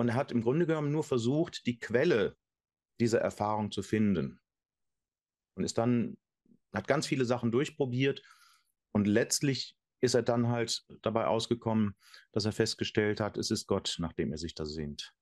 Und er hat im Grunde genommen nur versucht, die Quelle dieser Erfahrung zu finden. Und ist dann, hat ganz viele Sachen durchprobiert und letztlich ist er dann halt dabei ausgekommen, dass er festgestellt hat, es ist Gott, nach dem er sich da sehnt.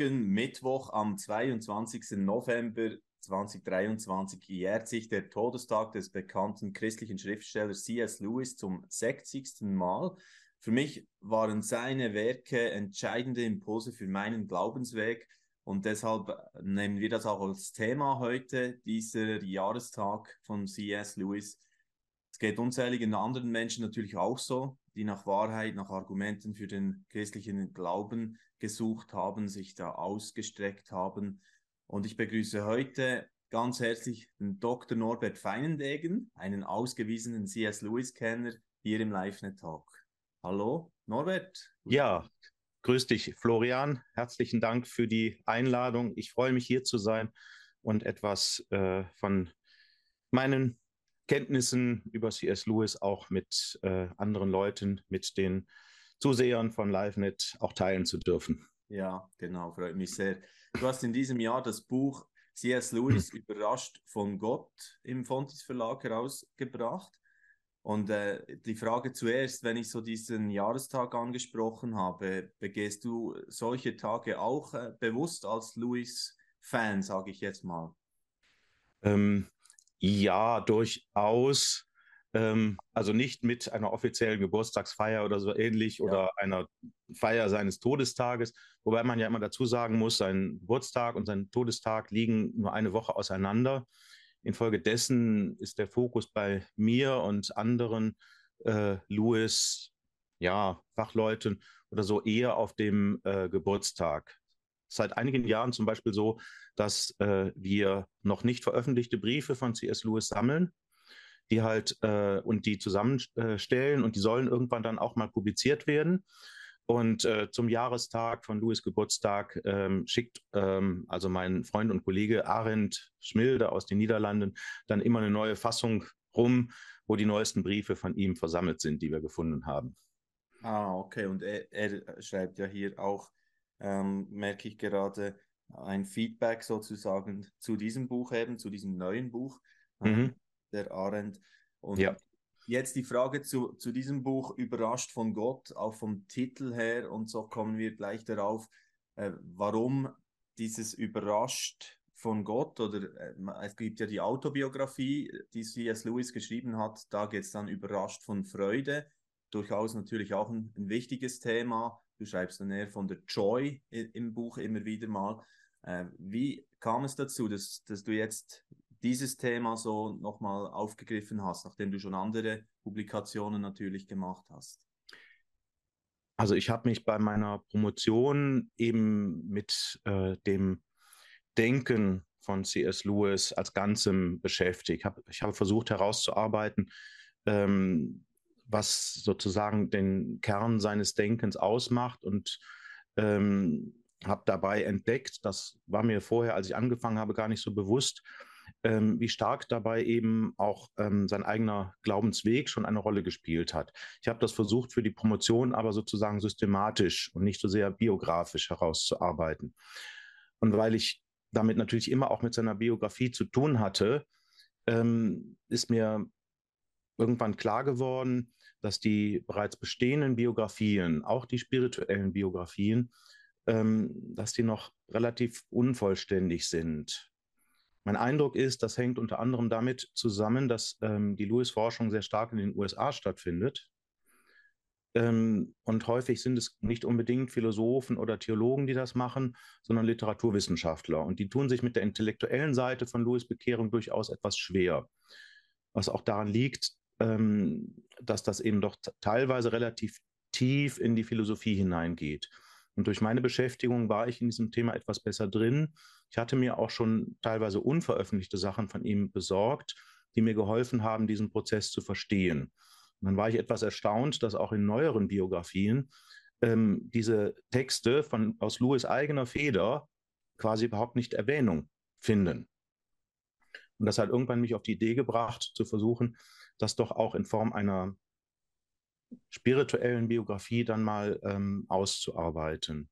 Morgen, Mittwoch am 22. November 2023 jährt sich der Todestag des bekannten christlichen Schriftstellers C.S. Lewis zum 60. Mal. Für mich waren seine Werke entscheidende Impulse für meinen Glaubensweg und deshalb nehmen wir das auch als Thema heute, dieser Jahrestag von C.S. Lewis. Es geht unzähligen anderen Menschen natürlich auch so, die nach Wahrheit, nach Argumenten für den christlichen Glauben gesucht haben, sich da ausgestreckt haben. Und ich begrüße heute ganz herzlich den Dr. Norbert Feinendegen, einen ausgewiesenen C.S. Lewis-Kenner hier im LiveNet Talk. Hallo, Norbert. Ja, grüß dich, Florian. Herzlichen Dank für die Einladung. Ich freue mich hier zu sein und etwas äh, von meinen Kenntnissen über C.S. Lewis auch mit äh, anderen Leuten, mit den Zusehern von LiveNet auch teilen zu dürfen. Ja, genau, freut mich sehr. Du hast in diesem Jahr das Buch C.S. Lewis überrascht von Gott im Fontes Verlag herausgebracht. Und äh, die Frage zuerst, wenn ich so diesen Jahrestag angesprochen habe, begehst du solche Tage auch äh, bewusst als Lewis-Fan, sage ich jetzt mal? Ähm, ja, durchaus. Ähm, also nicht mit einer offiziellen Geburtstagsfeier oder so ähnlich ja. oder einer Feier seines Todestages, wobei man ja immer dazu sagen muss, sein Geburtstag und sein Todestag liegen nur eine Woche auseinander. Infolgedessen ist der Fokus bei mir und anderen äh, Louis, ja, Fachleuten oder so eher auf dem äh, Geburtstag. Seit einigen Jahren zum Beispiel so, dass äh, wir noch nicht veröffentlichte Briefe von C.S. Lewis sammeln die halt äh, und die zusammenstellen und die sollen irgendwann dann auch mal publiziert werden. Und äh, zum Jahrestag von Louis Geburtstag ähm, schickt ähm, also mein Freund und Kollege Arendt Schmilde aus den Niederlanden dann immer eine neue Fassung rum, wo die neuesten Briefe von ihm versammelt sind, die wir gefunden haben. Ah, okay. Und er, er schreibt ja hier auch, ähm, merke ich gerade, ein Feedback sozusagen zu diesem Buch eben, zu diesem neuen Buch. Mhm der Arendt. Und ja. jetzt die Frage zu, zu diesem Buch, Überrascht von Gott, auch vom Titel her, und so kommen wir gleich darauf, äh, warum dieses Überrascht von Gott oder äh, es gibt ja die Autobiografie, die C.S. Lewis geschrieben hat, da geht es dann überrascht von Freude, durchaus natürlich auch ein, ein, wichtiges Thema. Du schreibst dann eher von der Joy im Buch immer wieder mal. Äh, wie kam es dazu, dass, dass du jetzt dieses Thema so nochmal aufgegriffen hast, nachdem du schon andere Publikationen natürlich gemacht hast? Also ich habe mich bei meiner Promotion eben mit äh, dem Denken von C.S. Lewis als Ganzem beschäftigt. Hab, ich habe versucht herauszuarbeiten, ähm, was sozusagen den Kern seines Denkens ausmacht und ähm, habe dabei entdeckt, das war mir vorher, als ich angefangen habe, gar nicht so bewusst, ähm, wie stark dabei eben auch ähm, sein eigener Glaubensweg schon eine Rolle gespielt hat. Ich habe das versucht für die Promotion aber sozusagen systematisch und nicht so sehr biografisch herauszuarbeiten. Und weil ich damit natürlich immer auch mit seiner Biografie zu tun hatte, ähm, ist mir irgendwann klar geworden, dass die bereits bestehenden Biografien, auch die spirituellen Biografien, ähm, dass die noch relativ unvollständig sind. Mein Eindruck ist, das hängt unter anderem damit zusammen, dass ähm, die Lewis-Forschung sehr stark in den USA stattfindet. Ähm, und häufig sind es nicht unbedingt Philosophen oder Theologen, die das machen, sondern Literaturwissenschaftler. Und die tun sich mit der intellektuellen Seite von Lewis Bekehrung durchaus etwas schwer. Was auch daran liegt, ähm, dass das eben doch teilweise relativ tief in die Philosophie hineingeht. Und durch meine Beschäftigung war ich in diesem Thema etwas besser drin ich hatte mir auch schon teilweise unveröffentlichte Sachen von ihm besorgt die mir geholfen haben, diesen Prozess zu verstehen. Und dann war ich etwas erstaunt, dass auch in neueren Biografien ähm, diese Texte von, aus Lewis eigener Feder quasi überhaupt nicht Erwähnung finden. Und das hat irgendwann mich auf die Idee gebracht, zu versuchen, das doch auch in Form einer spirituellen Biografie dann mal ähm, auszuarbeiten.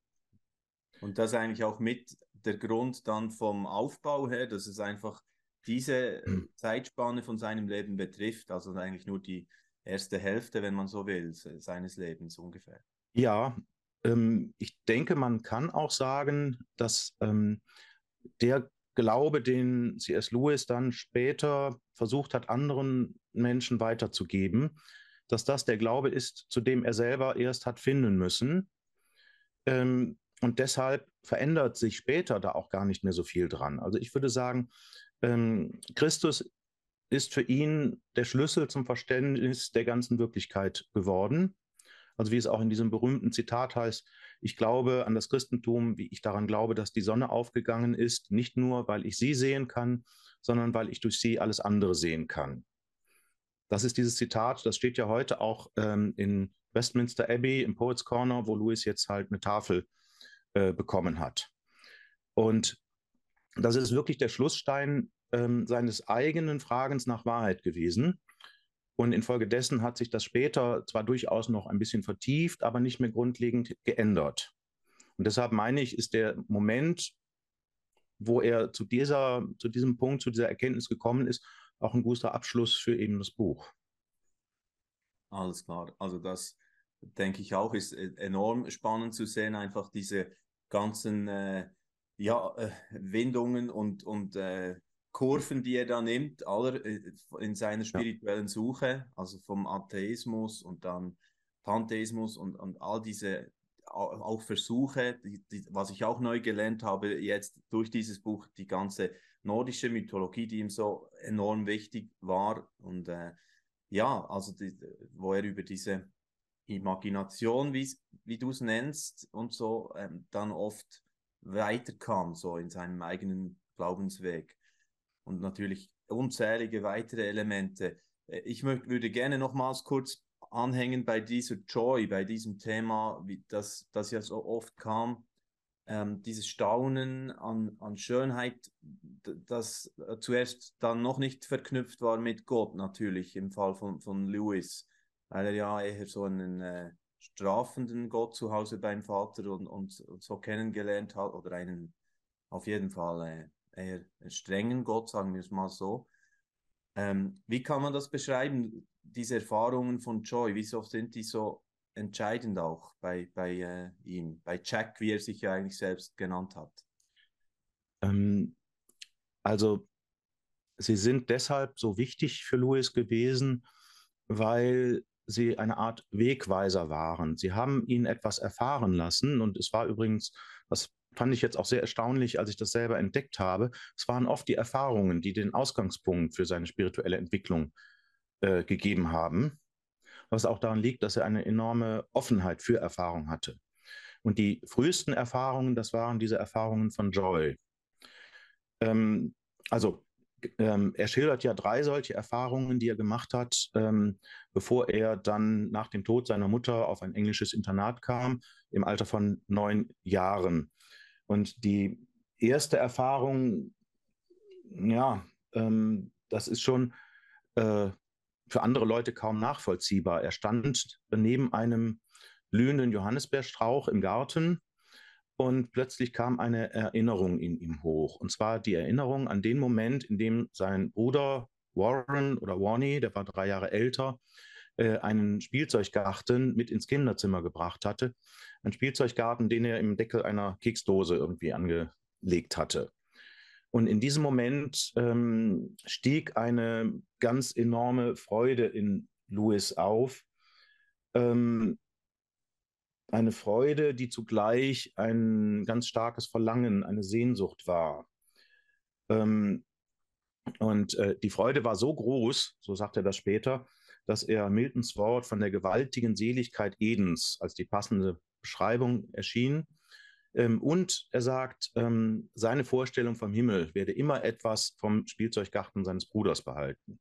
Und das eigentlich auch mit der Grund dann vom Aufbau her, dass es einfach diese hm. Zeitspanne von seinem Leben betrifft, also eigentlich nur die erste Hälfte, wenn man so will, seines Lebens ungefähr. Ja, ähm, ich denke, man kann auch sagen, dass ähm, der Glaube, den C.S. Lewis dann später versucht hat, anderen Menschen weiterzugeben, dass das der Glaube ist, zu dem er selber erst hat finden müssen. Ähm, und deshalb verändert sich später da auch gar nicht mehr so viel dran. Also ich würde sagen, ähm, Christus ist für ihn der Schlüssel zum Verständnis der ganzen Wirklichkeit geworden. Also wie es auch in diesem berühmten Zitat heißt, ich glaube an das Christentum, wie ich daran glaube, dass die Sonne aufgegangen ist, nicht nur, weil ich sie sehen kann, sondern weil ich durch sie alles andere sehen kann. Das ist dieses Zitat, das steht ja heute auch ähm, in Westminster Abbey im Poets Corner, wo Louis jetzt halt eine Tafel äh, bekommen hat. Und das ist wirklich der Schlussstein ähm, seines eigenen Fragens nach Wahrheit gewesen. Und infolgedessen hat sich das später zwar durchaus noch ein bisschen vertieft, aber nicht mehr grundlegend geändert. Und deshalb meine ich, ist der Moment, wo er zu, dieser, zu diesem Punkt, zu dieser Erkenntnis gekommen ist, auch ein guter Abschluss für eben das Buch. Alles klar. Also das denke ich auch, ist e-, enorm spannend zu sehen, einfach diese ganzen äh, ja, äh, Windungen und, und äh, Kurven, die er da nimmt, aller äh, in seiner spirituellen Suche, also vom Atheismus und dann Pantheismus und, und all diese auch Versuche, die, die, was ich auch neu gelernt habe jetzt durch dieses Buch, die ganze nordische Mythologie, die ihm so enorm wichtig war. Und äh, ja, also die, wo er über diese Imagination, wie du es nennst und so, ähm, dann oft weiterkam, so in seinem eigenen Glaubensweg. Und natürlich unzählige weitere Elemente. Äh, ich würde gerne nochmals kurz anhängen bei dieser Joy, bei diesem Thema, wie das, das ja so oft kam, ähm, dieses Staunen an, an Schönheit, das äh, zuerst dann noch nicht verknüpft war mit Gott, natürlich im Fall von, von Lewis, weil er ja eher so einen äh, strafenden Gott zu Hause beim Vater und, und, und so kennengelernt hat, oder einen auf jeden Fall äh, eher strengen Gott, sagen wir es mal so. Ähm, wie kann man das beschreiben, diese Erfahrungen von Joy? Wieso sind die so entscheidend auch bei, bei äh, ihm, bei Jack, wie er sich ja eigentlich selbst genannt hat? Ähm, also, sie sind deshalb so wichtig für Louis gewesen, weil sie eine Art Wegweiser waren. Sie haben ihn etwas erfahren lassen und es war übrigens, das fand ich jetzt auch sehr erstaunlich, als ich das selber entdeckt habe. Es waren oft die Erfahrungen, die den Ausgangspunkt für seine spirituelle Entwicklung äh, gegeben haben, was auch daran liegt, dass er eine enorme Offenheit für Erfahrung hatte. Und die frühesten Erfahrungen, das waren diese Erfahrungen von Joy. Ähm, also ähm, er schildert ja drei solche Erfahrungen, die er gemacht hat, ähm, bevor er dann nach dem Tod seiner Mutter auf ein englisches Internat kam, im Alter von neun Jahren. Und die erste Erfahrung, ja, ähm, das ist schon äh, für andere Leute kaum nachvollziehbar. Er stand neben einem blühenden Johannisbeerstrauch im Garten und plötzlich kam eine Erinnerung in ihm hoch. Und zwar die Erinnerung an den Moment, in dem sein Bruder Warren oder Warney, der war drei Jahre älter, äh, einen Spielzeuggarten mit ins Kinderzimmer gebracht hatte. Ein Spielzeuggarten, den er im Deckel einer Keksdose irgendwie angelegt hatte. Und in diesem Moment ähm, stieg eine ganz enorme Freude in Louis auf. Ähm, eine Freude, die zugleich ein ganz starkes Verlangen, eine Sehnsucht war. Ähm, und äh, die Freude war so groß, so sagt er das später, dass er Miltons Wort von der gewaltigen Seligkeit Edens als die passende Beschreibung erschien. Ähm, und er sagt, ähm, seine Vorstellung vom Himmel werde immer etwas vom Spielzeuggarten seines Bruders behalten.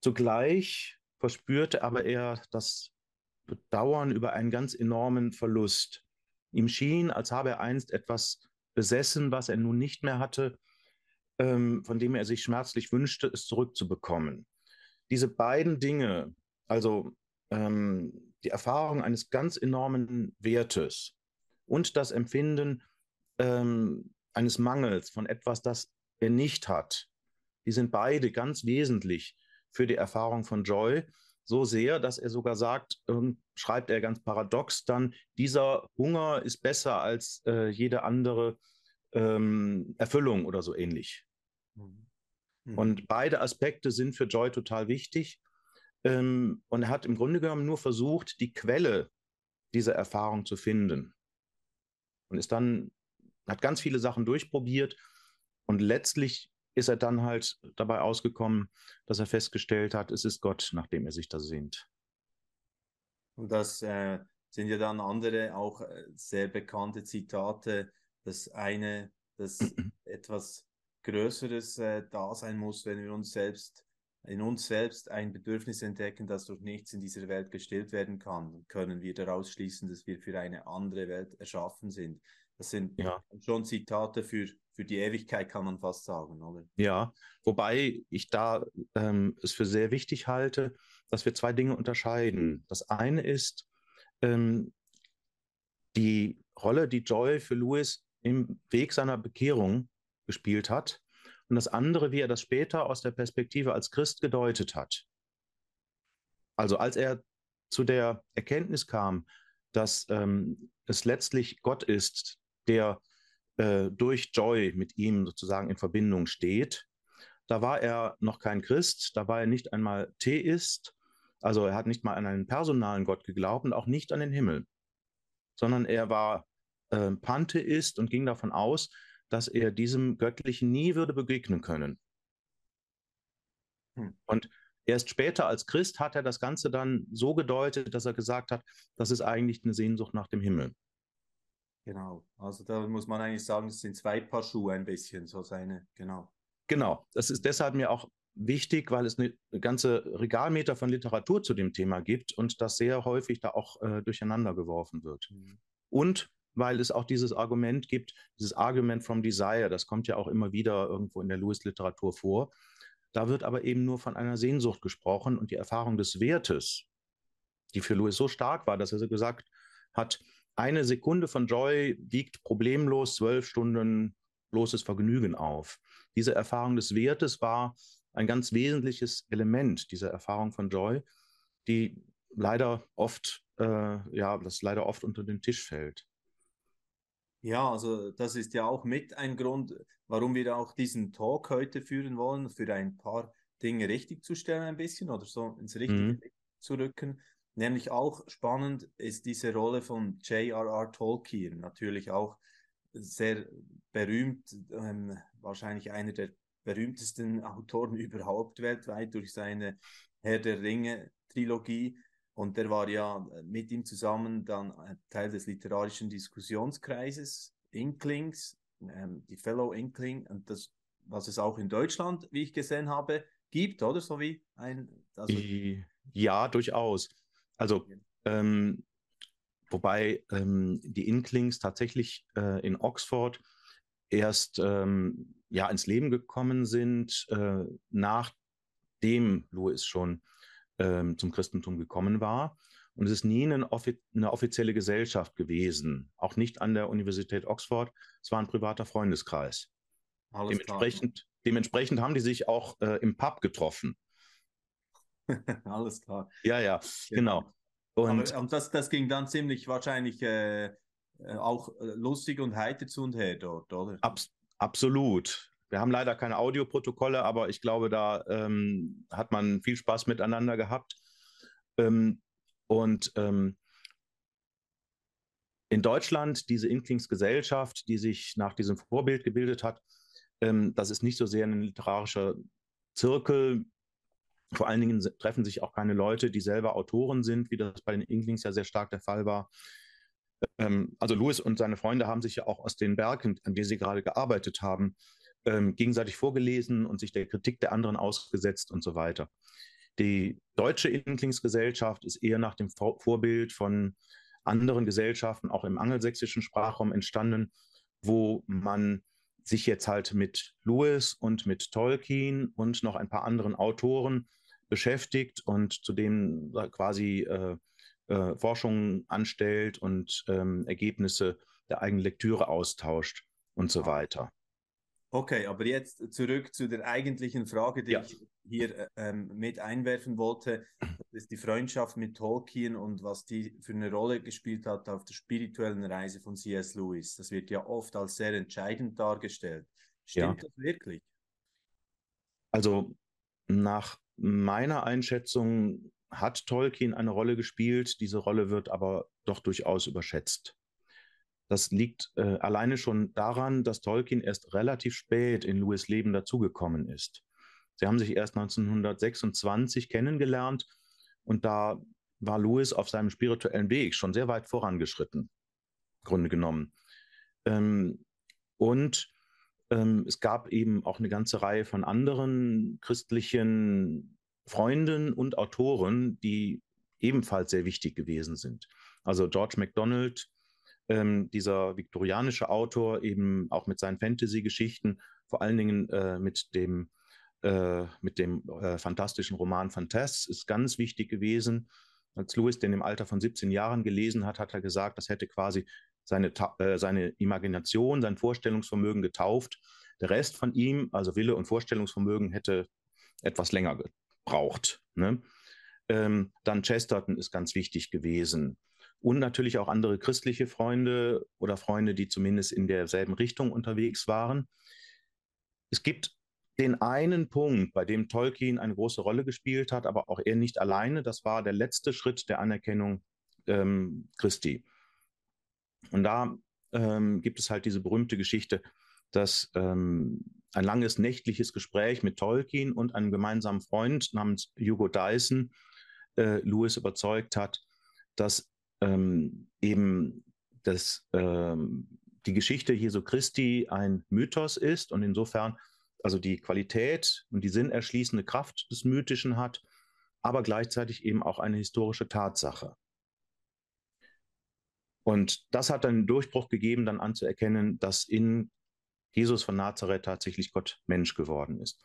zugleich verspürte aber er das Bedauern über einen ganz enormen Verlust. Ihm schien, als habe er einst etwas besessen, was er nun nicht mehr hatte, ähm, von dem er sich schmerzlich wünschte, es zurückzubekommen. Diese beiden Dinge, also die Erfahrung eines ganz enormen Wertes und das Empfinden ähm, eines Mangels von etwas, das er nicht hat, die sind beide ganz wesentlich für die Erfahrung von Joy. So sehr, dass er sogar sagt, ähm, schreibt er ganz paradox dann, dieser Hunger ist besser als äh, jede andere ähm, Erfüllung oder so ähnlich. Mhm. Mhm. Und beide Aspekte sind für Joy total wichtig. Ähm, und er hat im Grunde genommen nur versucht, die Quelle dieser Erfahrung zu finden. Und ist dann, hat ganz viele Sachen durchprobiert. Und letztlich ist er dann halt dabei ausgekommen, dass er festgestellt hat, es ist Gott, nach dem er sich da sehnt. Und das äh, sind ja dann andere auch äh, sehr bekannte Zitate. Das eine, dass etwas Größeres äh, da sein muss, wenn wir uns selbst in uns selbst ein Bedürfnis entdecken, das durch nichts in dieser Welt gestillt werden kann, können wir daraus schließen, dass wir für eine andere Welt erschaffen sind. Das sind ja. schon Zitate für, für die Ewigkeit, kann man fast sagen, oder? Ja, wobei ich da ähm, es für sehr wichtig halte, dass wir zwei Dinge unterscheiden. Das eine ist ähm, die Rolle, die Joy für Louis im Weg seiner Bekehrung gespielt hat und das andere, wie er das später aus der Perspektive als Christ gedeutet hat. Also als er zu der Erkenntnis kam, dass ähm, es letztlich Gott ist, der äh, durch Joy mit ihm sozusagen in Verbindung steht, da war er noch kein Christ, da war er nicht einmal Theist, also er hat nicht mal an einen personalen Gott geglaubt und auch nicht an den Himmel, sondern er war äh, Pantheist und ging davon aus, dass er diesem Göttlichen nie würde begegnen können. Hm. Und erst später als Christ hat er das Ganze dann so gedeutet, dass er gesagt hat, das ist eigentlich eine Sehnsucht nach dem Himmel. Genau, also da muss man eigentlich sagen, es sind zwei Paar Schuhe ein bisschen, so seine, genau. Genau, das ist deshalb mir auch wichtig, weil es eine ganze Regalmeter von Literatur zu dem Thema gibt und das sehr häufig da auch äh, durcheinander geworfen wird. Mhm. Und weil es auch dieses Argument gibt, dieses Argument from Desire, das kommt ja auch immer wieder irgendwo in der Lewis-Literatur vor. Da wird aber eben nur von einer Sehnsucht gesprochen und die Erfahrung des Wertes, die für Lewis so stark war, dass er so gesagt hat, eine Sekunde von Joy wiegt problemlos zwölf Stunden bloßes Vergnügen auf. Diese Erfahrung des Wertes war ein ganz wesentliches Element dieser Erfahrung von Joy, die leider oft, äh, ja, das leider oft unter den Tisch fällt. Ja, also das ist ja auch mit ein Grund, warum wir auch diesen Talk heute führen wollen, für ein paar Dinge richtig zu stellen ein bisschen oder so ins richtige mhm. zu rücken. Nämlich auch spannend ist diese Rolle von J.R.R. Tolkien, natürlich auch sehr berühmt, ähm, wahrscheinlich einer der berühmtesten Autoren überhaupt weltweit durch seine Herr der Ringe Trilogie. Und der war ja äh, mit ihm zusammen dann Teil des literarischen Diskussionskreises Inklings, ähm, die Fellow Inkling, und das, was es auch in Deutschland, wie ich gesehen habe, gibt, oder? So wie ein. Also ja, durchaus. Also, ähm, wobei ähm, die Inklings tatsächlich äh, in Oxford erst ähm, ja, ins Leben gekommen sind, äh, nachdem Louis schon ähm, zum Christentum gekommen war. Und es ist nie eine, offi eine, offizielle Gesellschaft gewesen, auch nicht an der Universität Oxford. Es war ein privater Freundeskreis. Alles dementsprechend, klar. dementsprechend haben die sich auch äh, im Pub getroffen. Alles klar. Ja, ja, genau. Und, Aber, und das, das ging dann ziemlich wahrscheinlich äh, äh auch äh, lustig und heiter zu und her dort, oder? Abs absolut. Wir haben leider keine Audioprotokolle, aber ich glaube, da ähm, hat man viel Spaß miteinander gehabt. Ähm, und ähm, in Deutschland, diese Inklingsgesellschaft, die sich nach diesem Vorbild gebildet hat, ähm, das ist nicht so sehr ein literarischer Zirkel. Vor allen Dingen treffen sich auch keine Leute, die selber Autoren sind, wie das bei den Inklings ja sehr stark der Fall war. Ähm, also Louis und seine Freunde haben sich ja auch aus den Werken, an denen sie gerade gearbeitet haben, ähm, gegenseitig vorgelesen und sich der Kritik der anderen ausgesetzt und so weiter. Die deutsche Inklingsgesellschaft ist eher nach dem Vorbild von anderen Gesellschaften, auch im angelsächsischen Sprachraum entstanden, wo man sich jetzt halt mit Lewis und mit Tolkien und noch ein paar anderen Autoren beschäftigt und zudem quasi äh, äh, Forschungen anstellt und ähm, Ergebnisse der eigenen Lektüre austauscht und so weiter. Okay, aber jetzt zurück zu der eigentlichen Frage, die ja. ich hier äh, ähm, mit einwerfen wollte. Das ist die Freundschaft mit Tolkien und was die für eine Rolle gespielt hat auf der spirituellen Reise von C.S. Lewis. Das wird ja oft als sehr entscheidend dargestellt. Stimmt ja. das wirklich? Also nach meiner Einschätzung hat Tolkien eine Rolle gespielt. Diese Rolle wird aber doch durchaus überschätzt. Das liegt äh, alleine schon daran, dass Tolkien erst relativ spät in Lewis Leben dazugekommen ist. Sie haben sich erst 1926 kennengelernt und da war Lewis auf seinem spirituellen Weg schon sehr weit vorangeschritten, Grunde genommen. Ähm, und ähm, es gab eben auch eine ganze Reihe von anderen christlichen Freunden und Autoren, die ebenfalls sehr wichtig gewesen sind. Also George MacDonald, ähm, dieser viktorianische Autor, eben auch mit seinen Fantasy-Geschichten, vor allen Dingen äh, mit dem, äh, mit dem äh, fantastischen Roman Fantas, ist ganz wichtig gewesen. Als Lewis den im Alter von 17 Jahren gelesen hat, hat er gesagt, das hätte quasi seine, äh, seine Imagination, sein Vorstellungsvermögen getauft. Der Rest von ihm, also Wille und Vorstellungsvermögen, hätte etwas länger gebraucht. Ne? Ähm, dann Chesterton ist ganz wichtig gewesen und natürlich auch andere christliche Freunde oder Freunde, die zumindest in derselben Richtung unterwegs waren. Es gibt den einen Punkt, bei dem Tolkien eine große Rolle gespielt hat, aber auch er nicht alleine. Das war der letzte Schritt der Anerkennung ähm, Christi. Und da ähm, gibt es halt diese berühmte Geschichte, dass ähm, ein langes nächtliches Gespräch mit Tolkien und einem gemeinsamen Freund namens Hugo Dyson äh, Lewis überzeugt hat, dass ähm, eben das, ähm, die Geschichte Jesu Christi ein Mythos ist und insofern also die Qualität und die sinnerschließende Kraft des Mythischen hat, aber gleichzeitig eben auch eine historische Tatsache. Und das hat dann einen Durchbruch gegeben, dann anzuerkennen, dass in Jesus von Nazareth tatsächlich Gott Mensch geworden ist.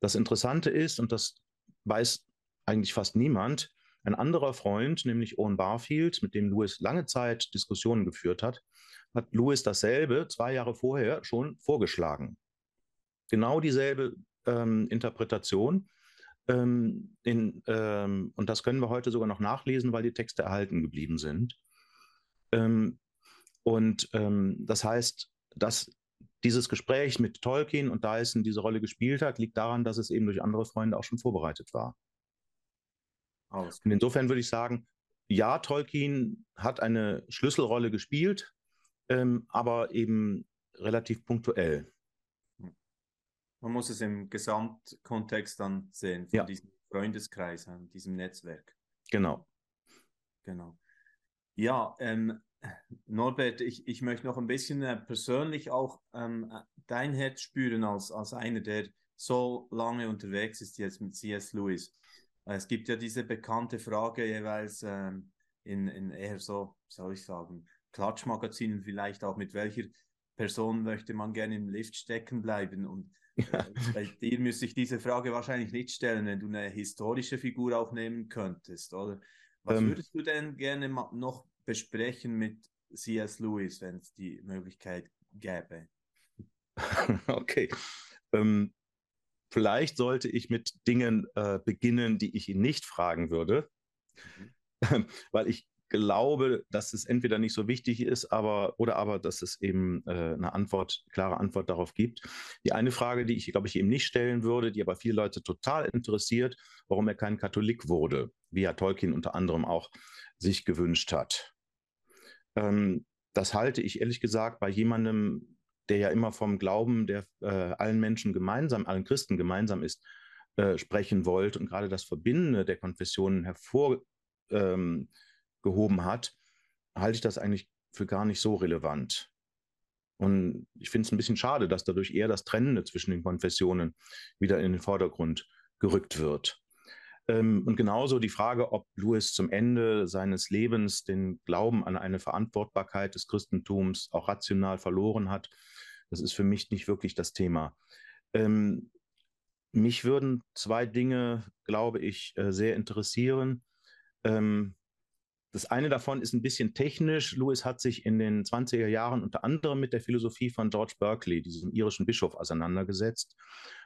Das Interessante ist, und das weiß eigentlich fast niemand, ein anderer Freund, nämlich Owen Barfield, mit dem Lewis lange Zeit Diskussionen geführt hat, hat Lewis dasselbe zwei Jahre vorher schon vorgeschlagen. Genau dieselbe ähm, Interpretation. Ähm, in, ähm, und das können wir heute sogar noch nachlesen, weil die Texte erhalten geblieben sind. Ähm, und ähm, das heißt, dass dieses Gespräch mit Tolkien und Dyson diese Rolle gespielt hat, liegt daran, dass es eben durch andere Freunde auch schon vorbereitet war. Aus. Und insofern würde ich sagen, ja, Tolkien hat eine Schlüsselrolle gespielt, ähm, aber eben relativ punktuell. Man muss es im Gesamtkontext dann sehen, von ja. diesem Freundeskreis, diesem Netzwerk. Genau. Genau. Ja, ähm, Norbert, ich, ich möchte noch ein bisschen äh, persönlich auch ähm, dein Herz spüren als, als einer, der so lange unterwegs ist jetzt mit C.S. Lewis. Es gibt ja diese bekannte Frage jeweils ähm, in, in eher so, soll ich sagen, Klatschmagazinen vielleicht auch, mit welcher Person möchte man gerne im Lift stecken bleiben? Und äh, bei dir müsste ich diese Frage wahrscheinlich nicht stellen, wenn du eine historische Figur auch nehmen könntest, oder? Was ähm, würdest du denn gerne noch besprechen mit C.S. Lewis, wenn es die Möglichkeit gäbe? Okay. Ähm, Vielleicht sollte ich mit Dingen äh, beginnen, die ich ihn nicht fragen würde, mhm. weil ich glaube, dass es entweder nicht so wichtig ist, aber oder aber, dass es eben äh, eine Antwort, klare Antwort darauf gibt. Die eine Frage, die ich, glaube ich, ihm nicht stellen würde, die aber viele Leute total interessiert, warum er kein Katholik wurde, wie ja Tolkien unter anderem auch sich gewünscht hat. Ähm, das halte ich ehrlich gesagt bei jemandem, der ja immer vom Glauben, der äh, allen Menschen gemeinsam, allen Christen gemeinsam ist, äh, sprechen wollte und gerade das Verbindende der Konfessionen hervorgehoben ähm, hat, halte ich das eigentlich für gar nicht so relevant. Und ich finde es ein bisschen schade, dass dadurch eher das Trennende zwischen den Konfessionen wieder in den Vordergrund gerückt wird. Ähm, und genauso die Frage, ob Lewis zum Ende seines Lebens den Glauben an eine Verantwortbarkeit des Christentums auch rational verloren hat, das ist für mich nicht wirklich das Thema. Ähm, mich würden zwei Dinge, glaube ich, äh, sehr interessieren. Ähm, das eine davon ist ein bisschen technisch. Lewis hat sich in den 20er Jahren unter anderem mit der Philosophie von George Berkeley, diesem irischen Bischof, auseinandergesetzt.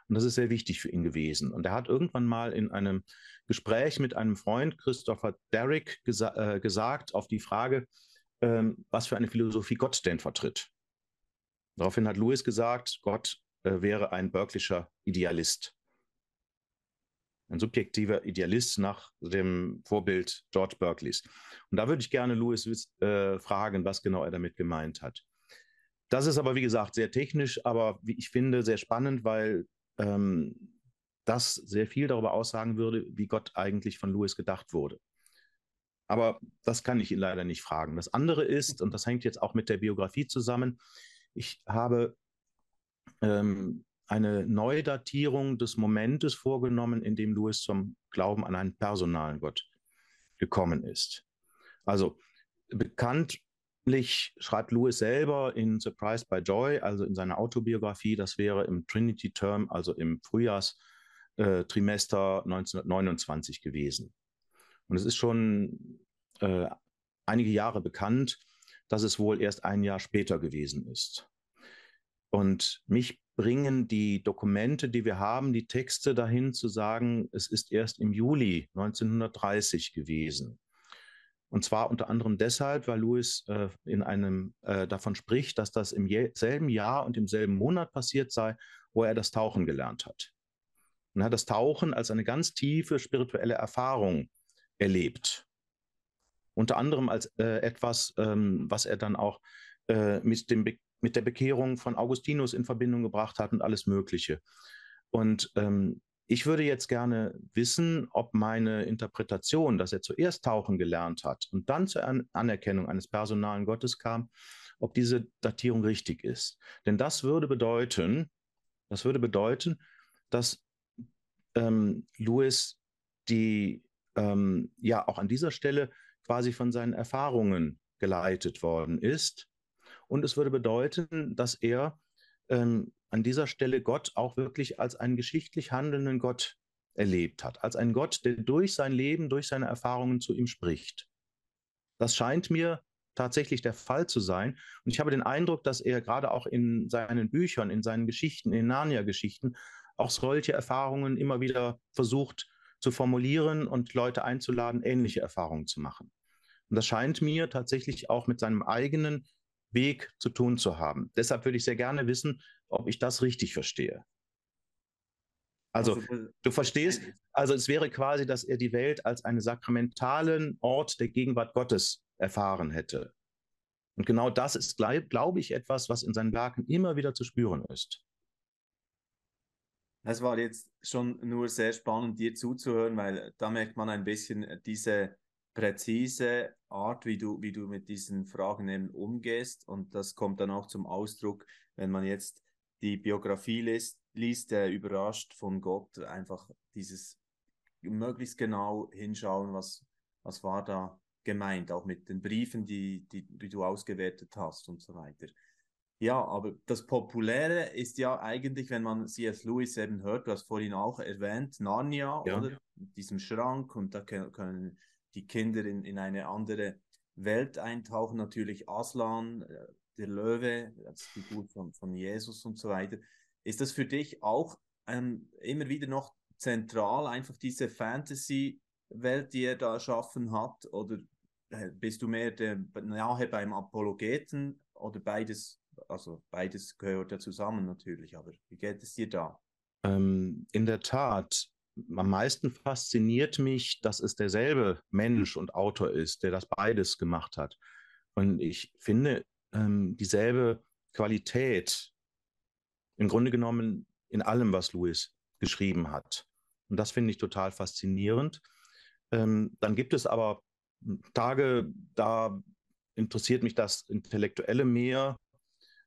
Und das ist sehr wichtig für ihn gewesen. Und er hat irgendwann mal in einem Gespräch mit einem Freund, Christopher Derrick, gesa äh, gesagt auf die Frage, ähm, was für eine Philosophie Gott denn vertritt. Daraufhin hat Lewis gesagt, Gott äh, wäre ein Berkeleyscher Idealist ein subjektiver Idealist nach dem Vorbild George Berkeleys. Und da würde ich gerne Louis äh, fragen, was genau er damit gemeint hat. Das ist aber, wie gesagt, sehr technisch, aber wie ich finde, sehr spannend, weil ähm, das sehr viel darüber aussagen würde, wie Gott eigentlich von Louis gedacht wurde. Aber das kann ich ihn leider nicht fragen. Das andere ist, und das hängt jetzt auch mit der Biografie zusammen, ich habe ähm, eine Neudatierung des Momentes vorgenommen, in dem Louis zum Glauben an einen personalen Gott gekommen ist. Also bekanntlich schreibt Louis selber in Surprised by Joy, also in seiner Autobiografie, das wäre im Trinity Term, also im Frühjahrstrimester 1929 gewesen. Und es ist schon äh, einige Jahre bekannt, dass es wohl erst ein Jahr später gewesen ist. Und mich bringen die Dokumente, die wir haben, die Texte dahin zu sagen, es ist erst im Juli 1930 gewesen. Und zwar unter anderem deshalb, weil Louis äh, in einem äh, davon spricht, dass das im selben Jahr und im selben Monat passiert sei, wo er das Tauchen gelernt hat. Und er hat das Tauchen als eine ganz tiefe spirituelle Erfahrung erlebt. Unter anderem als äh, etwas, ähm, was er dann auch äh, mit dem mit der Bekehrung von Augustinus in Verbindung gebracht hat und alles Mögliche. Und ähm, ich würde jetzt gerne wissen, ob meine Interpretation, dass er zuerst tauchen gelernt hat und dann zur An Anerkennung eines personalen Gottes kam, ob diese Datierung richtig ist. Denn das würde bedeuten, das würde bedeuten, dass ähm, Louis die ähm, ja auch an dieser Stelle quasi von seinen Erfahrungen geleitet worden ist und es würde bedeuten, dass er ähm, an dieser Stelle Gott auch wirklich als einen geschichtlich handelnden Gott erlebt hat, als einen Gott, der durch sein Leben, durch seine Erfahrungen zu ihm spricht. Das scheint mir tatsächlich der Fall zu sein. Und ich habe den Eindruck, dass er gerade auch in seinen Büchern, in seinen Geschichten, in Narnia-Geschichten, auch solche Erfahrungen immer wieder versucht zu formulieren und Leute einzuladen, ähnliche Erfahrungen zu machen. Und das scheint mir tatsächlich auch mit seinem eigenen Weg zu tun zu haben. Deshalb würde ich sehr gerne wissen, ob ich das richtig verstehe. Also, also du verstehst, also es wäre quasi, dass er die Welt als einen sakramentalen Ort der Gegenwart Gottes erfahren hätte. Und genau das ist, glaube ich, etwas, was in seinen Werken immer wieder zu spüren ist. Es war jetzt schon nur sehr spannend, dir zuzuhören, weil da merkt man ein bisschen diese präzise Art, wie du, wie du mit diesen Fragen eben umgehst. Und das kommt dann auch zum Ausdruck, wenn man jetzt die Biografie liest, liest der überrascht von Gott, einfach dieses möglichst genau hinschauen, was, was war da gemeint, auch mit den Briefen, die, die, die du ausgewertet hast und so weiter. Ja, aber das Populäre ist ja eigentlich, wenn man C.S. Lewis eben hört, du hast vorhin auch erwähnt, Narnia ja. oder mit diesem Schrank und da können die Kinder in, in eine andere Welt eintauchen. Natürlich Aslan, äh, der Löwe, als Figur von, von Jesus und so weiter. Ist das für dich auch ähm, immer wieder noch zentral, einfach diese Fantasy-Welt, die er da erschaffen hat? Oder äh, bist du mehr der, nahe beim Apologeten oder beides? Also beides gehört ja zusammen natürlich, aber wie geht es dir da? Ähm, in der Tat, am meisten fasziniert mich, dass es derselbe Mensch und Autor ist, der das beides gemacht hat. Und ich finde ähm, dieselbe Qualität im Grunde genommen in allem, was Louis geschrieben hat. Und das finde ich total faszinierend. Ähm, dann gibt es aber Tage, da interessiert mich das Intellektuelle mehr,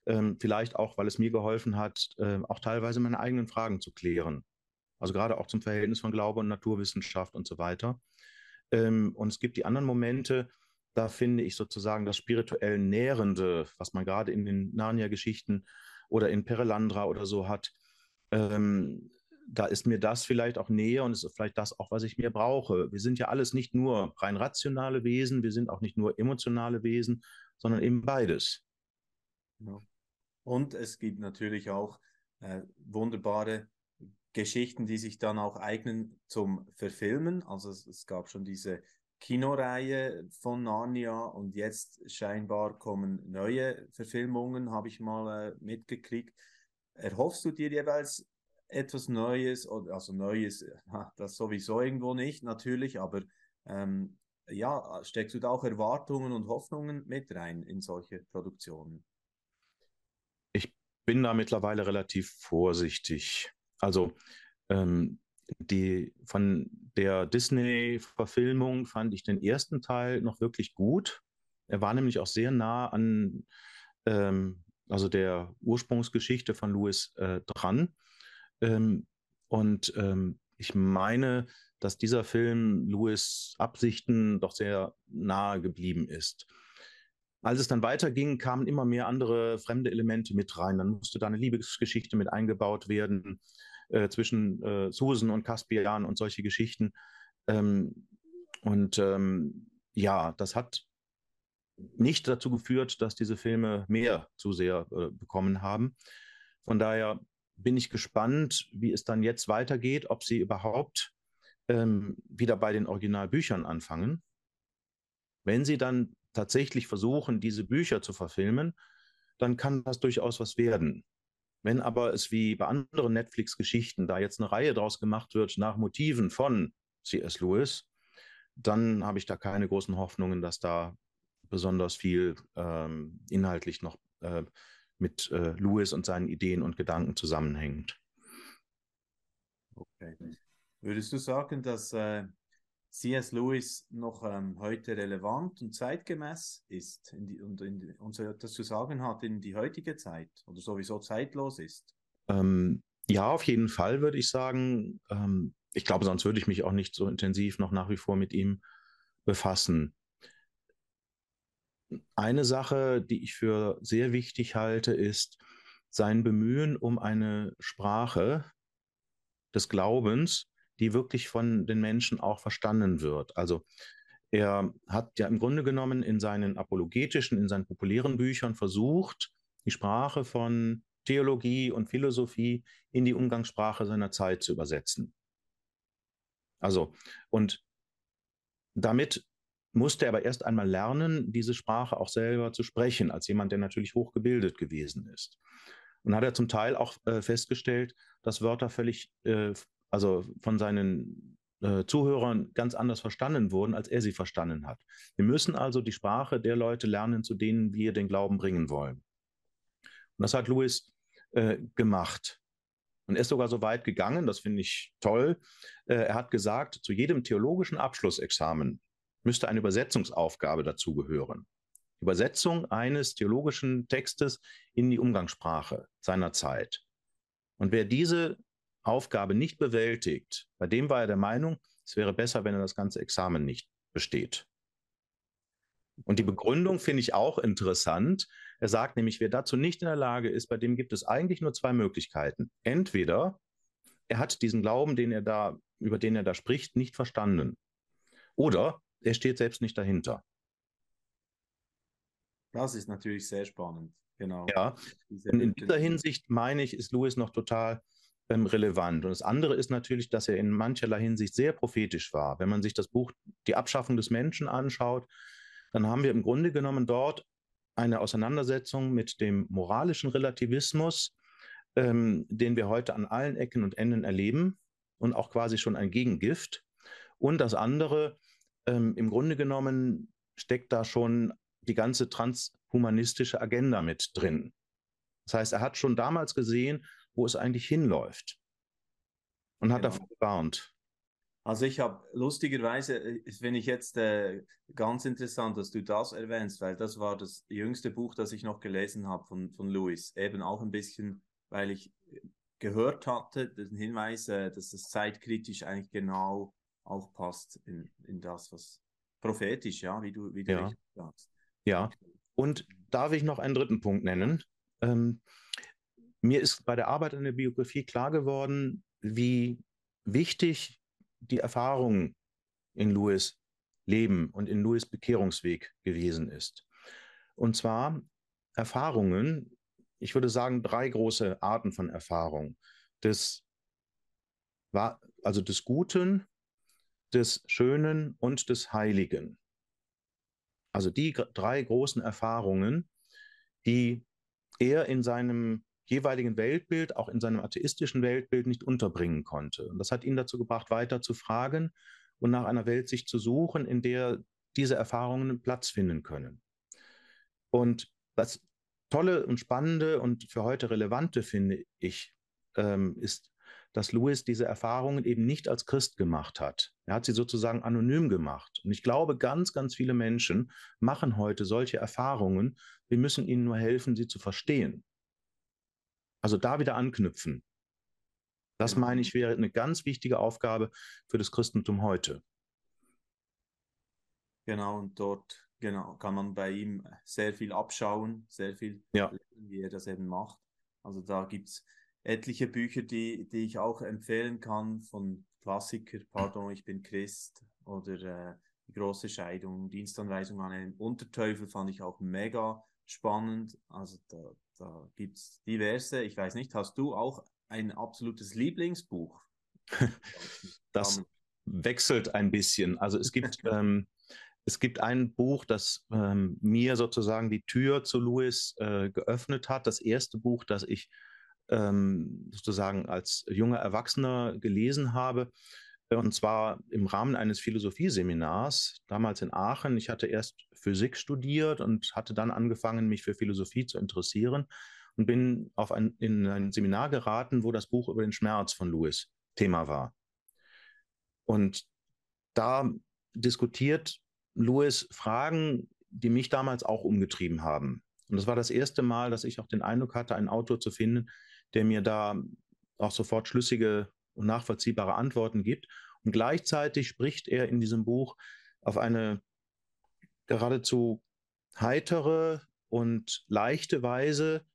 ähm, vielleicht auch, weil es mir geholfen hat, äh, auch teilweise meine eigenen Fragen zu klären. Also gerade auch zum Verhältnis von Glaube und Naturwissenschaft und so weiter. Ähm, und es gibt die anderen Momente, da finde ich sozusagen das spirituell Nährende, was man gerade in den Narnia-Geschichten oder in Perelandra oder so hat. Ähm, da ist mir das vielleicht auch näher und ist vielleicht das auch, was ich mir brauche. Wir sind ja alles nicht nur rein rationale Wesen, wir sind auch nicht nur emotionale Wesen, sondern eben beides. Ja. Und es gibt natürlich auch äh, wunderbare Geschichten, die sich dann auch eignen zum Verfilmen. Also es, es gab schon diese Kinoreihe von Narnia und jetzt scheinbar kommen neue Verfilmungen, habe ich mal äh, mitgekriegt. Erhoffst du dir jeweils etwas Neues, also Neues, das sowieso irgendwo nicht, natürlich, aber ähm, ja, steckst du da auch Erwartungen und Hoffnungen mit rein in solche Produktionen? Ich bin da mittlerweile relativ vorsichtig. Also ähm, die von der Disney-Verfilmung fand ich den ersten Teil noch wirklich gut. Er war nämlich auch sehr nah an ähm, also der Ursprungsgeschichte von Lewis äh, dran. Ähm, und ähm, ich meine, dass dieser Film Lewis Absichten doch sehr nahe geblieben ist. Als es dann weiterging, kamen immer mehr andere fremde Elemente mit rein. Dann musste da eine Liebesgeschichte mit eingebaut werden äh, zwischen äh, Susan und Caspian und solche Geschichten. Ähm, und ähm, ja, das hat nicht dazu geführt, dass diese Filme mehr zu sehr äh, bekommen haben. Von daher bin ich gespannt, wie es dann jetzt weitergeht, ob sie überhaupt ähm, wieder bei den Originalbüchern anfangen. Wenn sie dann tatsächlich versuchen, diese Bücher zu verfilmen, dann kann das durchaus was werden. Wenn aber es wie bei anderen Netflix-Geschichten da jetzt eine Reihe draus gemacht wird nach Motiven von C.S. Lewis, dann habe ich da keine großen Hoffnungen, dass da besonders viel ähm, inhaltlich noch äh, mit äh, Lewis und seinen Ideen und Gedanken zusammenhängt. Okay. Würdest du sagen, dass äh, C.S. Lewis noch ähm, heute relevant und zeitgemäß ist die, und, in, und so etwas zu sagen hat in die heutige Zeit oder sowieso zeitlos ist? Ähm, ja, auf jeden Fall würde ich sagen. Ähm, ich glaube, sonst würde ich mich auch nicht so intensiv noch nach wie vor mit ihm befassen. Eine Sache, die ich für sehr wichtig halte, ist sein Bemühen um eine Sprache des Glaubens, die wirklich von den Menschen auch verstanden wird. Also er hat ja im Grunde genommen in seinen apologetischen, in seinen populären Büchern versucht, die Sprache von Theologie und Philosophie in die Umgangssprache seiner Zeit zu übersetzen. Also, und damit musste er aber erst einmal lernen, diese Sprache auch selber zu sprechen, als jemand, der natürlich hochgebildet gewesen ist. Und hat er zum Teil auch äh, festgestellt, dass Wörter völlig, äh, also von seinen äh, Zuhörern ganz anders verstanden wurden, als er sie verstanden hat. Wir müssen also die Sprache der Leute lernen, zu denen wir den Glauben bringen wollen. Und das hat Louis äh, gemacht. Und er ist sogar so weit gegangen, das finde ich toll. Äh, er hat gesagt, zu jedem theologischen Abschlussexamen müsste eine Übersetzungsaufgabe dazugehören. Übersetzung eines theologischen Textes in die Umgangssprache seiner Zeit. Und wer diese Aufgabe nicht bewältigt, bei dem war er der Meinung, es wäre besser, wenn er das ganze Examen nicht besteht. Und die Begründung finde ich auch interessant. Er sagt nämlich, wer dazu nicht in der Lage ist, bei dem gibt es eigentlich nur zwei Möglichkeiten. Entweder er hat diesen Glauben, den er da, über den er da spricht, nicht verstanden. Oder er steht selbst nicht dahinter. Das ist natürlich sehr spannend. Genau. Ja, und in dieser Hinsicht meine ich, ist Lewis noch total ähm, relevant. Und das andere ist natürlich, dass er in mancherlei Hinsicht sehr prophetisch war. Wenn man sich das Buch Die Abschaffung des Menschen anschaut, dann haben wir im Grunde genommen dort eine Auseinandersetzung mit dem moralischen Relativismus, ähm, den wir heute an allen Ecken und Enden erleben und auch quasi schon ein Gegengift. Und das andere ähm, im Grunde genommen steckt da schon die ganze transhumanistische Agenda mit drin. Das heißt, er hat schon damals gesehen, wo es eigentlich hinläuft und hat genau. davor gewarnt. Also ich habe lustigerweise, äh, finde ich jetzt äh, ganz interessant, dass du das erwähnst, weil das war das jüngste Buch, das ich noch gelesen habe von, von Louis. Eben auch ein bisschen, weil ich gehört hatte, den Hinweis, äh, dass das zeitkritisch eigentlich genau auch passt in, in das, was prophetisch, ja, wie du, wie du ja. sagst. Ja, und darf ich noch einen dritten Punkt nennen? Ähm, mir ist bei der Arbeit an der Biografie klar geworden, wie wichtig die Erfahrung in Louis Leben und in Louis Bekehrungsweg gewesen ist. Und zwar Erfahrungen, ich würde sagen, drei große Arten von Erfahrung. Des, also des Guten, des Schönen und des Heiligen. Also die drei großen Erfahrungen, die er in seinem jeweiligen Weltbild, auch in seinem atheistischen Weltbild nicht unterbringen konnte. Und das hat ihn dazu gebracht, weiter zu fragen und nach einer Welt sich zu suchen, in der diese Erfahrungen Platz finden können. Und das Tolle und Spannende und für heute Relevante, finde ich, ähm, ist, dass Louis diese Erfahrungen eben nicht als Christ gemacht hat. Er hat sie sozusagen anonym gemacht. Und ich glaube, ganz, ganz viele Menschen machen heute solche Erfahrungen. Wir müssen ihnen nur helfen, sie zu verstehen. Also da wieder anknüpfen. Das genau. meine ich wäre eine ganz wichtige Aufgabe für das Christentum heute. Genau, und dort genau, kann man bei ihm sehr viel abschauen, sehr viel, ja. wie er das eben macht. Also da gibt es etliche Bücher, die, die ich auch empfehlen kann, von Klassiker, Pardon, ich bin Christ oder äh, Die große Scheidung, Dienstanweisung an einen Unterteufel fand ich auch mega spannend. Also da, da gibt es diverse. Ich weiß nicht, hast du auch ein absolutes Lieblingsbuch? das wechselt ein bisschen. Also es gibt, ähm, es gibt ein Buch, das ähm, mir sozusagen die Tür zu Louis äh, geöffnet hat. Das erste Buch, das ich ähm, sozusagen als junger Erwachsener gelesen habe. Und zwar im Rahmen eines Philosophieseminars, damals in Aachen. Ich hatte erst Physik studiert und hatte dann angefangen, mich für Philosophie zu interessieren und bin auf ein, in ein Seminar geraten, wo das Buch über den Schmerz von Lewis Thema war. Und da diskutiert Lewis Fragen, die mich damals auch umgetrieben haben. Und das war das erste Mal, dass ich auch den Eindruck hatte, einen Autor zu finden, der mir da auch sofort schlüssige und nachvollziehbare Antworten gibt. Und gleichzeitig spricht er in diesem Buch auf eine geradezu heitere und leichte Weise,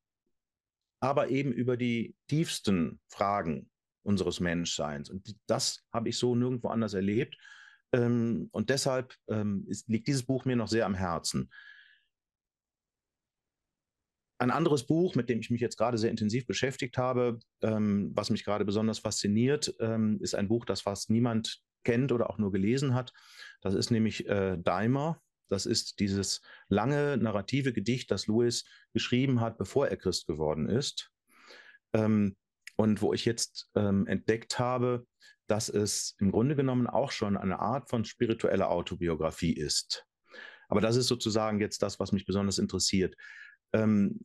aber eben über die tiefsten Fragen unseres Menschseins. Und das habe ich so nirgendwo anders erlebt. Ähm, und deshalb ähm, liegt dieses Buch mir noch sehr am Herzen. Ein anderes Buch, mit dem ich mich jetzt gerade sehr intensiv beschäftigt habe, ähm, was mich gerade besonders fasziniert, ähm, ist ein Buch, das fast niemand kennt oder auch nur gelesen hat. Das ist nämlich äh, Daimler. Das ist dieses lange narrative Gedicht, das Lewis geschrieben hat, bevor er Christ geworden ist. Ähm, und wo ich jetzt ähm, entdeckt habe, dass es im Grunde genommen auch schon eine Art von spiritueller Autobiografie ist. Aber das ist sozusagen jetzt das, was mich besonders interessiert. Ähm,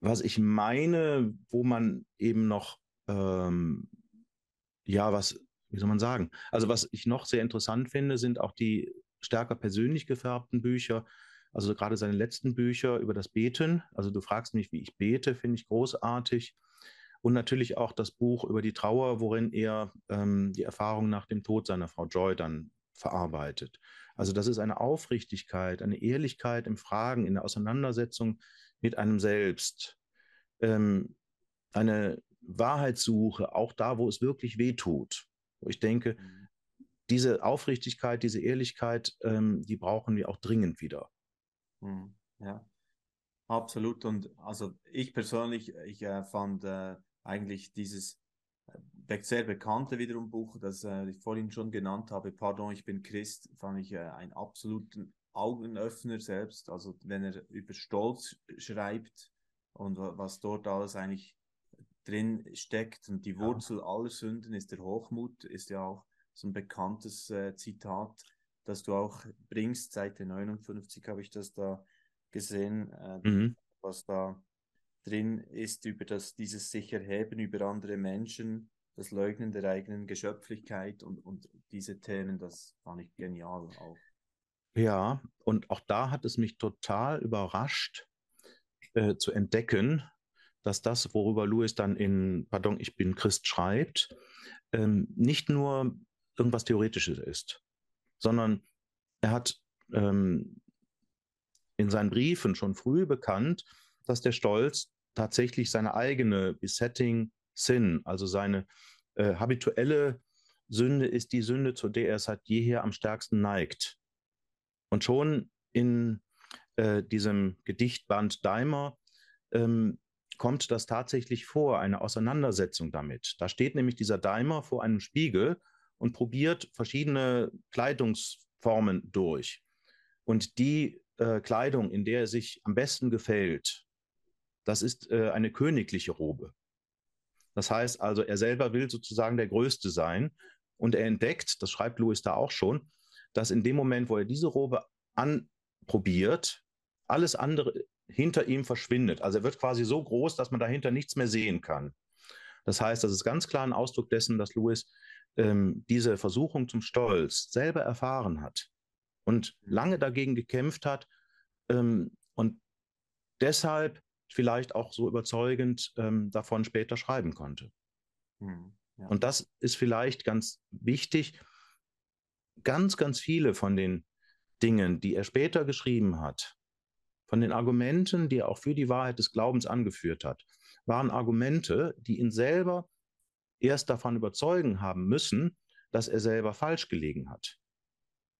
was ich meine, wo man eben noch, ähm, ja, was, wie soll man sagen? Also was ich noch sehr interessant finde, sind auch die stärker persönlich gefärbten Bücher. Also gerade seine letzten Bücher über das Beten. Also du fragst mich, wie ich bete, finde ich großartig. Und natürlich auch das Buch über die Trauer, worin er ähm, die Erfahrung nach dem Tod seiner Frau Joy dann verarbeitet. Also das ist eine Aufrichtigkeit, eine Ehrlichkeit im Fragen, in der Auseinandersetzung mit einem selbst, ähm, eine Wahrheitssuche, auch da, wo es wirklich weh tut. Wo ich denke, mhm. diese Aufrichtigkeit, diese Ehrlichkeit, ähm, die brauchen wir auch dringend wieder. Mhm. Ja, absolut. Und also ich persönlich, ich äh, fand äh, eigentlich dieses sehr bekannte wiederum Buch, das äh, ich vorhin schon genannt habe, Pardon, ich bin Christ, fand ich äh, einen absoluten Augenöffner selbst. Also wenn er über Stolz schreibt und was dort alles eigentlich drin steckt und die Wurzel ja. aller Sünden ist der Hochmut, ist ja auch so ein bekanntes äh, Zitat, das du auch bringst. Seite 59 habe ich das da gesehen, äh, mhm. was da drin ist über das, dieses sich erheben über andere Menschen, das Leugnen der eigenen Geschöpflichkeit und, und diese Themen, das fand ich genial auch. Ja, und auch da hat es mich total überrascht äh, zu entdecken, dass das, worüber Lewis dann in Pardon, ich bin Christ schreibt, ähm, nicht nur irgendwas Theoretisches ist, sondern er hat ähm, in seinen Briefen schon früh bekannt, dass der Stolz tatsächlich seine eigene Besetting Sin, also seine äh, habituelle Sünde ist die Sünde, zu der er seit jeher am stärksten neigt. Und schon in äh, diesem Gedichtband Daimer ähm, kommt das tatsächlich vor, eine Auseinandersetzung damit. Da steht nämlich dieser Daimer vor einem Spiegel und probiert verschiedene Kleidungsformen durch. Und die äh, Kleidung, in der er sich am besten gefällt, das ist äh, eine königliche Robe. Das heißt also, er selber will sozusagen der Größte sein und er entdeckt, das schreibt Louis da auch schon, dass in dem Moment, wo er diese Robe anprobiert, alles andere hinter ihm verschwindet. Also er wird quasi so groß, dass man dahinter nichts mehr sehen kann. Das heißt, das ist ganz klar ein Ausdruck dessen, dass Louis ähm, diese Versuchung zum Stolz selber erfahren hat und lange dagegen gekämpft hat ähm, und deshalb vielleicht auch so überzeugend ähm, davon später schreiben konnte. Hm, ja. Und das ist vielleicht ganz wichtig. Ganz, ganz viele von den Dingen, die er später geschrieben hat, von den Argumenten, die er auch für die Wahrheit des Glaubens angeführt hat, waren Argumente, die ihn selber erst davon überzeugen haben müssen, dass er selber falsch gelegen hat.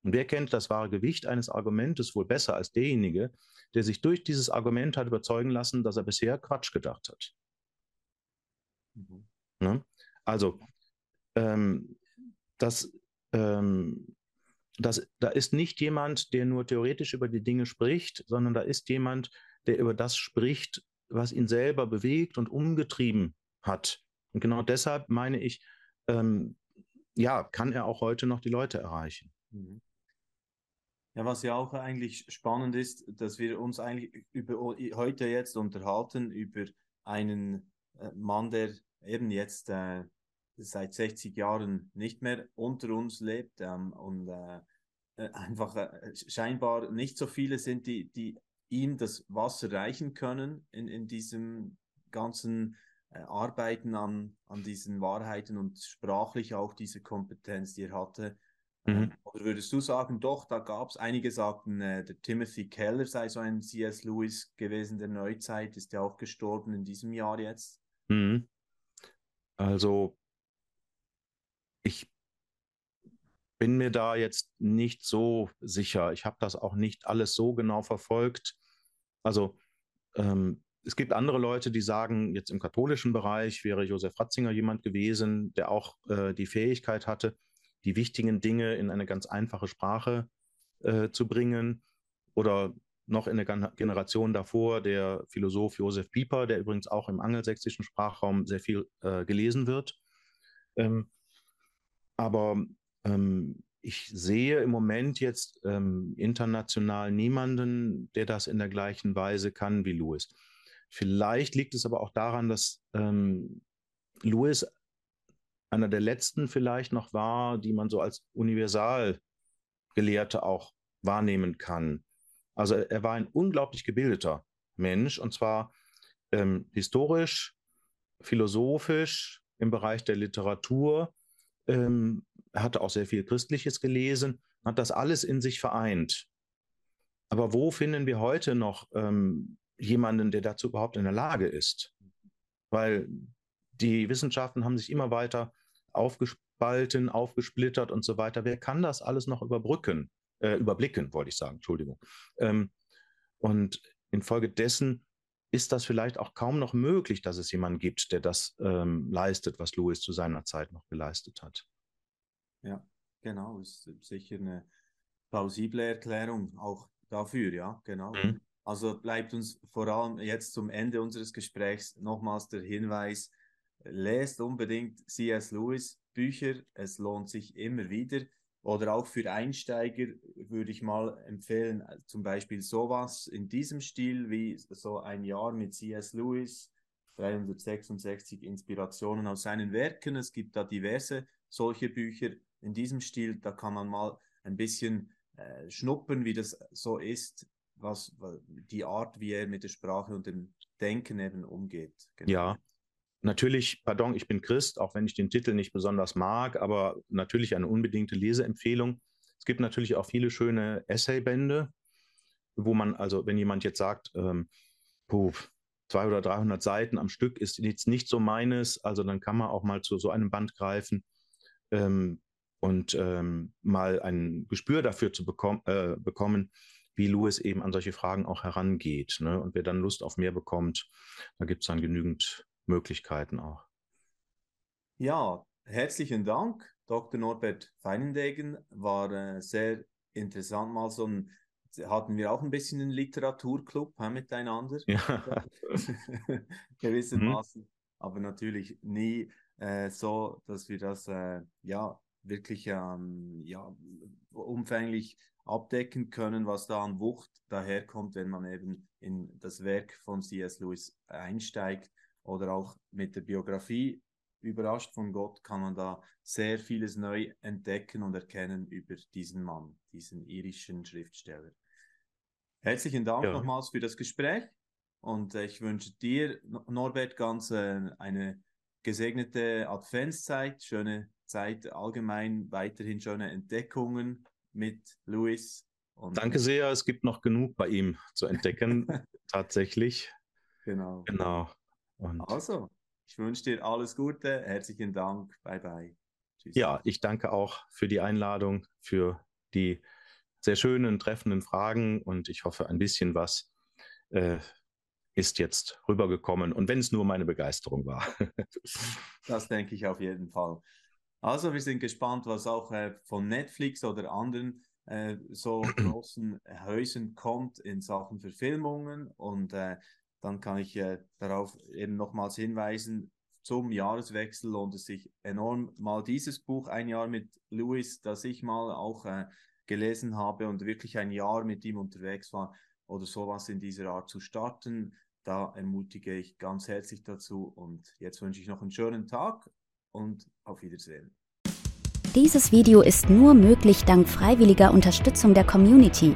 Und wer kennt das wahre Gewicht eines Argumentes wohl besser als derjenige, der sich durch dieses Argument hat überzeugen lassen, dass er bisher Quatsch gedacht hat? Mhm. Ne? Also, ähm, das, ähm, das, da ist nicht jemand, der nur theoretisch über die Dinge spricht, sondern da ist jemand, der über das spricht, was ihn selber bewegt und umgetrieben hat. Und genau deshalb meine ich, ähm, ja, kann er auch heute noch die Leute erreichen. Mhm. Ja, was ja auch eigentlich spannend ist, dass wir uns eigentlich über heute jetzt unterhalten über einen äh, Mann, der eben jetzt äh, seit 60 Jahren nicht mehr unter uns lebt ähm, und äh, äh, einfach äh, scheinbar nicht so viele sind, die, die ihm das Wasser reichen können in, in diesem ganzen äh, Arbeiten an, an diesen Wahrheiten und sprachlich auch diese Kompetenz, die er hatte. Mhm. Oder würdest du sagen, doch, da gab es, einige sagten, äh, der Timothy Keller sei so ein C.S. Lewis gewesen der Neuzeit, ist ja auch gestorben in diesem Jahr jetzt. Mhm. Also, ich bin mir da jetzt nicht so sicher. Ich habe das auch nicht alles so genau verfolgt. Also, ähm, es gibt andere Leute, die sagen, jetzt im katholischen Bereich wäre Josef Ratzinger jemand gewesen, der auch äh, die Fähigkeit hatte, die wichtigen Dinge in eine ganz einfache Sprache äh, zu bringen. Oder noch in der Generation davor der Philosoph Josef Pieper, der übrigens auch im angelsächsischen Sprachraum sehr viel äh, gelesen wird. Ähm, aber ähm, ich sehe im Moment jetzt ähm, international niemanden, der das in der gleichen Weise kann wie Louis. Vielleicht liegt es aber auch daran, dass ähm, Louis einer der letzten vielleicht noch war, die man so als Universalgelehrte auch wahrnehmen kann. Also er war ein unglaublich gebildeter Mensch und zwar ähm, historisch, philosophisch, im Bereich der Literatur. Ähm, er hatte auch sehr viel Christliches gelesen, hat das alles in sich vereint. Aber wo finden wir heute noch ähm, jemanden, der dazu überhaupt in der Lage ist? Weil die Wissenschaften haben sich immer weiter aufgespalten, aufgesplittert und so weiter. Wer kann das alles noch überbrücken, äh, überblicken, wollte ich sagen, Entschuldigung. Ähm, und infolgedessen ist das vielleicht auch kaum noch möglich, dass es jemanden gibt, der das ähm, leistet, was Louis zu seiner Zeit noch geleistet hat. Ja, genau, ist sicher eine plausible Erklärung auch dafür, ja, genau. Mhm. Also bleibt uns vor allem jetzt zum Ende unseres Gesprächs nochmals der Hinweis, lest unbedingt C.S. Lewis Bücher, es lohnt sich immer wieder. Oder auch für Einsteiger würde ich mal empfehlen, zum Beispiel sowas in diesem Stil wie so ein Jahr mit C.S. Lewis, 366 Inspirationen aus seinen Werken. Es gibt da diverse solche Bücher in diesem Stil. Da kann man mal ein bisschen äh, schnuppern, wie das so ist, was die Art, wie er mit der Sprache und dem Denken eben umgeht. Genau. Ja, natürlich, pardon, ich bin Christ, auch wenn ich den Titel nicht besonders mag, aber natürlich eine unbedingte Leseempfehlung. Es gibt natürlich auch viele schöne Essaybände, wo man, also wenn jemand jetzt sagt, ähm, puh, 200 oder 300 Seiten am Stück ist jetzt nicht so meines, also dann kann man auch mal zu so einem Band greifen ähm, und ähm, mal ein Gespür dafür zu bekom äh, bekommen, wie Louis eben an solche Fragen auch herangeht. Ne? Und wer dann Lust auf mehr bekommt, da gibt es dann genügend Möglichkeiten auch. Ja, herzlichen Dank, Dr. Norbert Feinendegen. War äh, sehr interessant, mal so ein hatten wir auch ein bisschen einen Literaturclub he, miteinander. Ja. Gewissermaßen. Mhm. Aber natürlich nie äh, so, dass wir das äh, ja wirklich ähm, ja, umfänglich abdecken können, was da an Wucht daherkommt, wenn man eben in das Werk von C.S. Lewis einsteigt oder auch mit der Biografie überrascht von Gott kann man da sehr vieles neu entdecken und erkennen über diesen Mann, diesen irischen Schriftsteller. Herzlichen Dank ja. nochmals für das Gespräch und äh, ich wünsche dir, Norbert, ganz äh, eine gesegnete Adventszeit, schöne Zeit allgemein, weiterhin schöne Entdeckungen mit Luis. Danke sehr, es gibt noch genug bei ihm zu entdecken, tatsächlich. Genau. Genau. Und also, ich wünsche dir alles Gute, herzlichen Dank, bye bye. Tschüss. Ja, ich danke auch für die Einladung, für die sehr schönen, treffenden Fragen und ich hoffe, ein bisschen was äh, ist jetzt rübergekommen und wenn es nur meine Begeisterung war. das denke ich auf jeden Fall. Also wir sind gespannt, was auch äh, von Netflix oder anderen äh, so großen Häusern kommt in Sachen Verfilmungen und äh, dann kann ich äh, darauf eben nochmals hinweisen, zum Jahreswechsel lohnt es sich enorm, mal dieses Buch, ein Jahr mit Louis, das ich mal auch äh, gelesen habe und wirklich ein Jahr mit ihm unterwegs war oder sowas in dieser Art zu starten. Da ermutige ich ganz herzlich dazu und jetzt wünsche ich noch einen schönen Tag und auf Wiedersehen. Dieses Video ist nur möglich dank freiwilliger Unterstützung der Community.